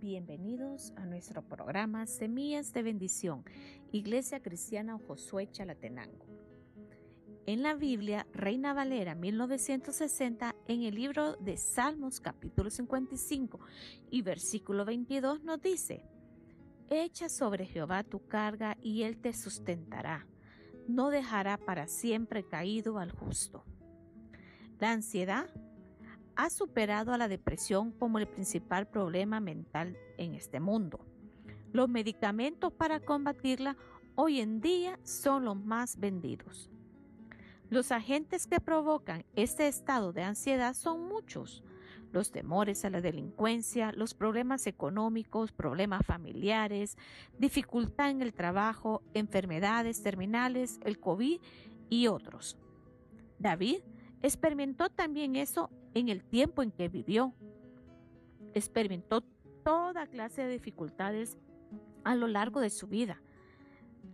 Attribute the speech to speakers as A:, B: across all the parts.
A: Bienvenidos a nuestro programa Semillas de Bendición, Iglesia Cristiana Josué Chalatenango. En la Biblia, Reina Valera 1960, en el libro de Salmos capítulo 55 y versículo 22 nos dice, Echa sobre Jehová tu carga y él te sustentará, no dejará para siempre caído al justo. La ansiedad ha superado a la depresión como el principal problema mental en este mundo. Los medicamentos para combatirla hoy en día son los más vendidos. Los agentes que provocan este estado de ansiedad son muchos. Los temores a la delincuencia, los problemas económicos, problemas familiares, dificultad en el trabajo, enfermedades terminales, el COVID y otros. David experimentó también eso en el tiempo en que vivió. Experimentó toda clase de dificultades a lo largo de su vida.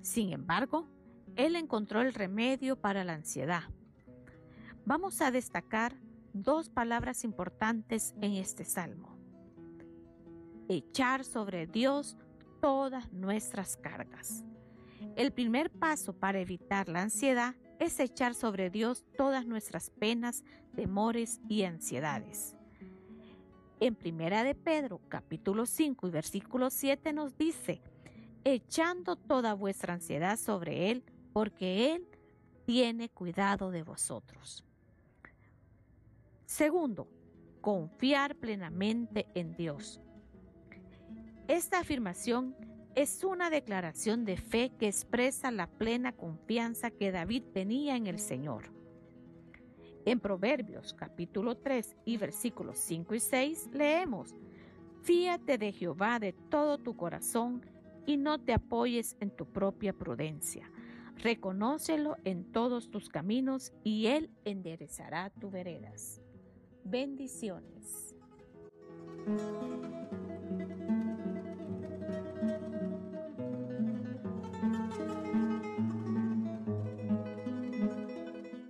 A: Sin embargo, él encontró el remedio para la ansiedad. Vamos a destacar dos palabras importantes en este salmo. Echar sobre Dios todas nuestras cargas. El primer paso para evitar la ansiedad es echar sobre Dios todas nuestras penas, temores y ansiedades. En Primera de Pedro, capítulo 5 y versículo 7 nos dice, echando toda vuestra ansiedad sobre Él, porque Él tiene cuidado de vosotros. Segundo, confiar plenamente en Dios. Esta afirmación es una declaración de fe que expresa la plena confianza que David tenía en el Señor. En Proverbios capítulo 3 y versículos 5 y 6 leemos, Fíate de Jehová de todo tu corazón y no te apoyes en tu propia prudencia. Reconócelo en todos tus caminos y Él enderezará tus veredas. Bendiciones.